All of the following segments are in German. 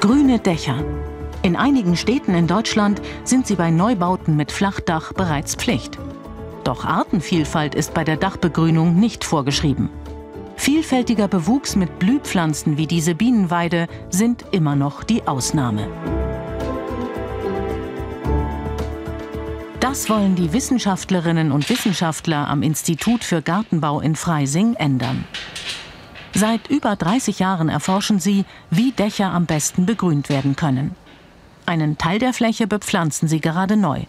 Grüne Dächer. In einigen Städten in Deutschland sind sie bei Neubauten mit Flachdach bereits Pflicht. Doch Artenvielfalt ist bei der Dachbegrünung nicht vorgeschrieben. Vielfältiger Bewuchs mit Blühpflanzen wie diese Bienenweide sind immer noch die Ausnahme. Das wollen die Wissenschaftlerinnen und Wissenschaftler am Institut für Gartenbau in Freising ändern. Seit über 30 Jahren erforschen sie, wie Dächer am besten begrünt werden können. Einen Teil der Fläche bepflanzen sie gerade neu.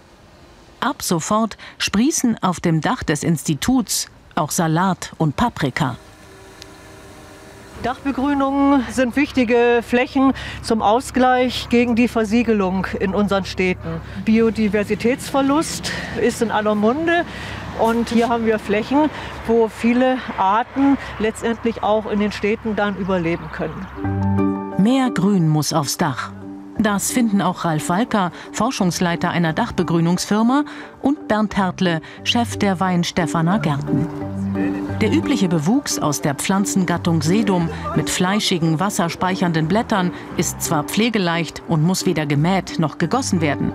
Ab sofort sprießen auf dem Dach des Instituts auch Salat und Paprika. Dachbegrünungen sind wichtige Flächen zum Ausgleich gegen die Versiegelung in unseren Städten. Biodiversitätsverlust ist in aller Munde. Und hier haben wir Flächen, wo viele Arten letztendlich auch in den Städten dann überleben können. Mehr Grün muss aufs Dach. Das finden auch Ralf Walker, Forschungsleiter einer Dachbegrünungsfirma, und Bernd Hertle, Chef der Weinstefaner Gärten. Der übliche Bewuchs aus der Pflanzengattung Sedum mit fleischigen, wasserspeichernden Blättern ist zwar pflegeleicht und muss weder gemäht noch gegossen werden.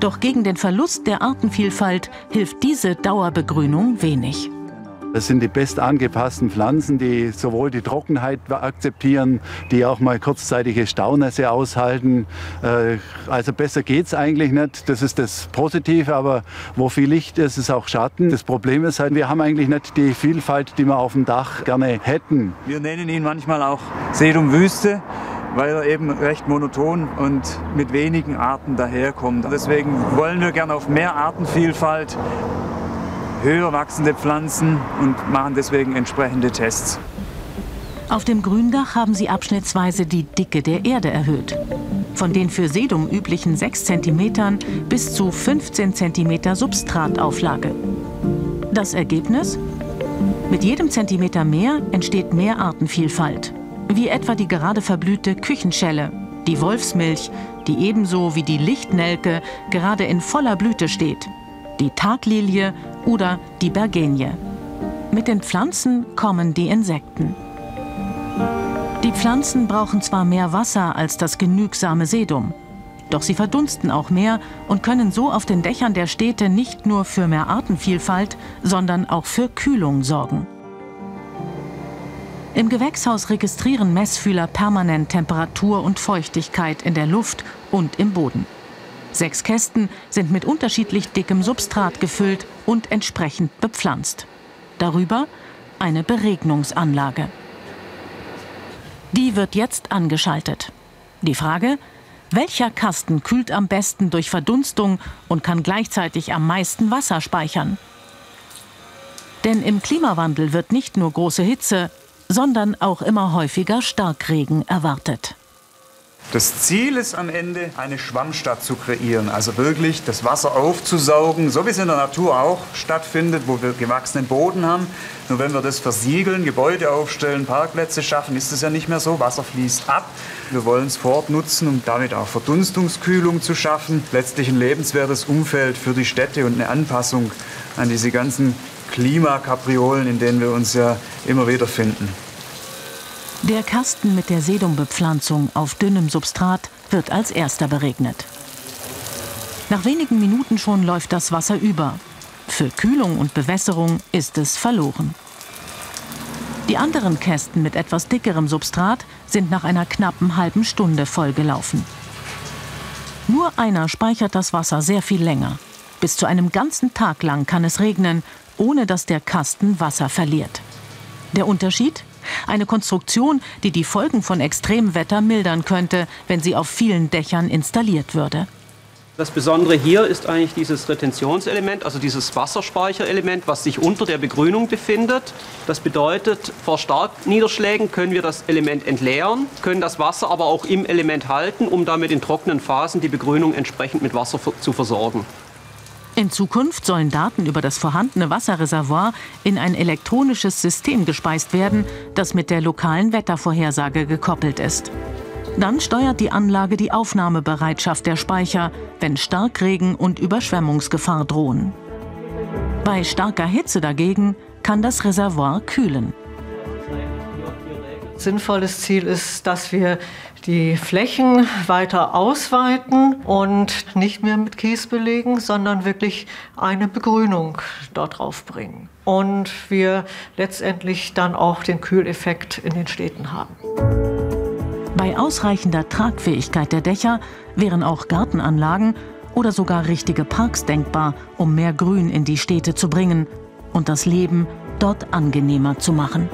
Doch gegen den Verlust der Artenvielfalt hilft diese Dauerbegrünung wenig. Das sind die best angepassten Pflanzen, die sowohl die Trockenheit akzeptieren, die auch mal kurzzeitige Staunässe aushalten. Äh, also besser geht es eigentlich nicht. Das ist das Positive, aber wo viel Licht ist, ist auch Schatten. Das Problem ist halt, wir haben eigentlich nicht die Vielfalt, die wir auf dem Dach gerne hätten. Wir nennen ihn manchmal auch Sedumwüste weil er eben recht monoton und mit wenigen Arten daherkommt. Deswegen wollen wir gerne auf mehr Artenvielfalt höher wachsende Pflanzen und machen deswegen entsprechende Tests. Auf dem Gründach haben sie abschnittsweise die Dicke der Erde erhöht. Von den für Sedum üblichen 6 cm bis zu 15 cm Substratauflage. Das Ergebnis? Mit jedem Zentimeter mehr entsteht mehr Artenvielfalt. Wie etwa die gerade verblühte Küchenschelle, die Wolfsmilch, die ebenso wie die Lichtnelke gerade in voller Blüte steht die Taglilie oder die Bergenie. Mit den Pflanzen kommen die Insekten. Die Pflanzen brauchen zwar mehr Wasser als das genügsame Sedum, doch sie verdunsten auch mehr und können so auf den Dächern der Städte nicht nur für mehr Artenvielfalt, sondern auch für Kühlung sorgen. Im Gewächshaus registrieren Messfühler permanent Temperatur und Feuchtigkeit in der Luft und im Boden. Sechs Kästen sind mit unterschiedlich dickem Substrat gefüllt und entsprechend bepflanzt. Darüber eine Beregnungsanlage. Die wird jetzt angeschaltet. Die Frage, welcher Kasten kühlt am besten durch Verdunstung und kann gleichzeitig am meisten Wasser speichern? Denn im Klimawandel wird nicht nur große Hitze, sondern auch immer häufiger Starkregen erwartet. Das Ziel ist am Ende, eine Schwammstadt zu kreieren, also wirklich das Wasser aufzusaugen, so wie es in der Natur auch stattfindet, wo wir gewachsenen Boden haben. Nur wenn wir das versiegeln, Gebäude aufstellen, Parkplätze schaffen, ist es ja nicht mehr so. Wasser fließt ab. Wir wollen es fortnutzen, um damit auch Verdunstungskühlung zu schaffen, letztlich ein lebenswertes Umfeld für die Städte und eine Anpassung an diese ganzen Klimakapriolen, in denen wir uns ja immer wieder finden. Der Kasten mit der Sedumbepflanzung auf dünnem Substrat wird als erster beregnet. Nach wenigen Minuten schon läuft das Wasser über. Für Kühlung und Bewässerung ist es verloren. Die anderen Kästen mit etwas dickerem Substrat sind nach einer knappen halben Stunde vollgelaufen. Nur einer speichert das Wasser sehr viel länger. Bis zu einem ganzen Tag lang kann es regnen, ohne dass der Kasten Wasser verliert. Der Unterschied? Eine Konstruktion, die die Folgen von Extremwetter mildern könnte, wenn sie auf vielen Dächern installiert würde. Das Besondere hier ist eigentlich dieses Retentionselement, also dieses Wasserspeicherelement, was sich unter der Begrünung befindet. Das bedeutet, vor Starkniederschlägen können wir das Element entleeren, können das Wasser aber auch im Element halten, um damit in trockenen Phasen die Begrünung entsprechend mit Wasser zu versorgen. In Zukunft sollen Daten über das vorhandene Wasserreservoir in ein elektronisches System gespeist werden, das mit der lokalen Wettervorhersage gekoppelt ist. Dann steuert die Anlage die Aufnahmebereitschaft der Speicher, wenn Starkregen und Überschwemmungsgefahr drohen. Bei starker Hitze dagegen kann das Reservoir kühlen. Sinnvolles Ziel ist, dass wir die Flächen weiter ausweiten und nicht mehr mit Kies belegen, sondern wirklich eine Begrünung dort drauf bringen. Und wir letztendlich dann auch den Kühleffekt in den Städten haben. Bei ausreichender Tragfähigkeit der Dächer wären auch Gartenanlagen oder sogar richtige Parks denkbar, um mehr Grün in die Städte zu bringen und das Leben dort angenehmer zu machen.